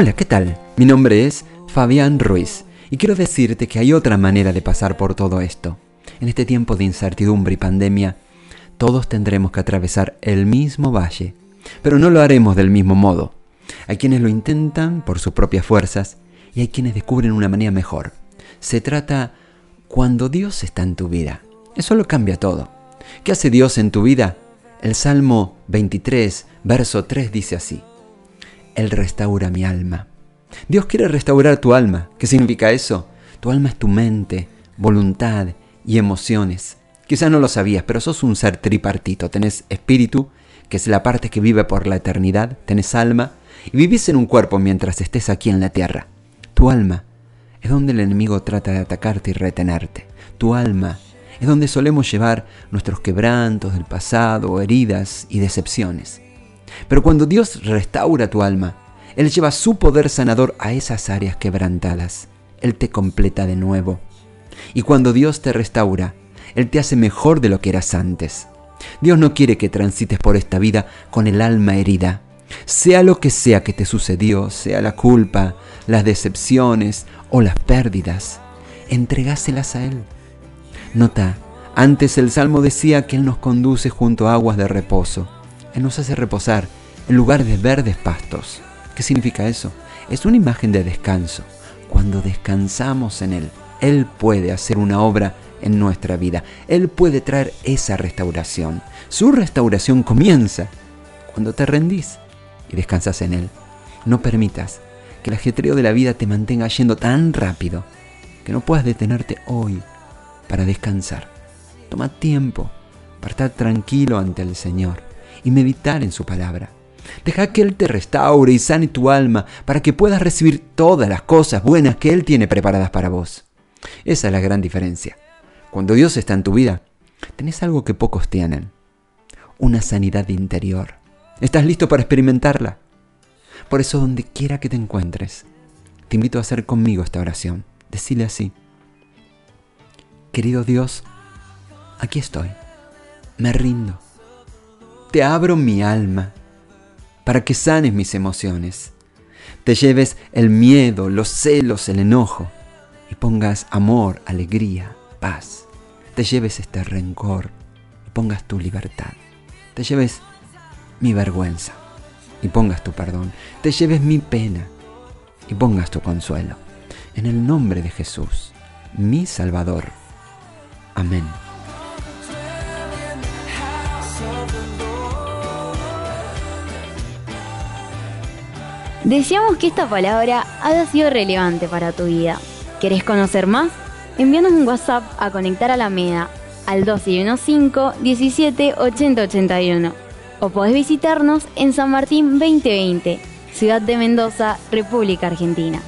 Hola, ¿qué tal? Mi nombre es Fabián Ruiz y quiero decirte que hay otra manera de pasar por todo esto. En este tiempo de incertidumbre y pandemia, todos tendremos que atravesar el mismo valle, pero no lo haremos del mismo modo. Hay quienes lo intentan por sus propias fuerzas y hay quienes descubren una manera mejor. Se trata cuando Dios está en tu vida. Eso lo cambia todo. ¿Qué hace Dios en tu vida? El Salmo 23, verso 3 dice así. Él restaura mi alma. Dios quiere restaurar tu alma. ¿Qué significa eso? Tu alma es tu mente, voluntad y emociones. Quizás no lo sabías, pero sos un ser tripartito. Tenés espíritu, que es la parte que vive por la eternidad, tenés alma, y vivís en un cuerpo mientras estés aquí en la tierra. Tu alma es donde el enemigo trata de atacarte y retenerte. Tu alma es donde solemos llevar nuestros quebrantos del pasado, heridas y decepciones. Pero cuando Dios restaura tu alma, Él lleva su poder sanador a esas áreas quebrantadas. Él te completa de nuevo. Y cuando Dios te restaura, Él te hace mejor de lo que eras antes. Dios no quiere que transites por esta vida con el alma herida. Sea lo que sea que te sucedió, sea la culpa, las decepciones o las pérdidas, entregáselas a Él. Nota, antes el Salmo decía que Él nos conduce junto a aguas de reposo nos hace reposar en lugar de verdes pastos. ¿Qué significa eso? Es una imagen de descanso. Cuando descansamos en Él, Él puede hacer una obra en nuestra vida. Él puede traer esa restauración. Su restauración comienza cuando te rendís y descansas en Él. No permitas que el ajetreo de la vida te mantenga yendo tan rápido que no puedas detenerte hoy para descansar. Toma tiempo para estar tranquilo ante el Señor y meditar en su palabra. Deja que Él te restaure y sane tu alma para que puedas recibir todas las cosas buenas que Él tiene preparadas para vos. Esa es la gran diferencia. Cuando Dios está en tu vida, tenés algo que pocos tienen. Una sanidad interior. ¿Estás listo para experimentarla? Por eso donde quiera que te encuentres, te invito a hacer conmigo esta oración. Decile así. Querido Dios, aquí estoy. Me rindo te abro mi alma para que sanes mis emociones, te lleves el miedo, los celos, el enojo y pongas amor, alegría, paz. Te lleves este rencor y pongas tu libertad. Te lleves mi vergüenza y pongas tu perdón. Te lleves mi pena y pongas tu consuelo. En el nombre de Jesús, mi Salvador. Amén. Deseamos que esta palabra haya sido relevante para tu vida. ¿Querés conocer más? Envíanos un WhatsApp a Conectar a la Meda al 1215 17 80 81 o podés visitarnos en San Martín 2020, Ciudad de Mendoza, República Argentina.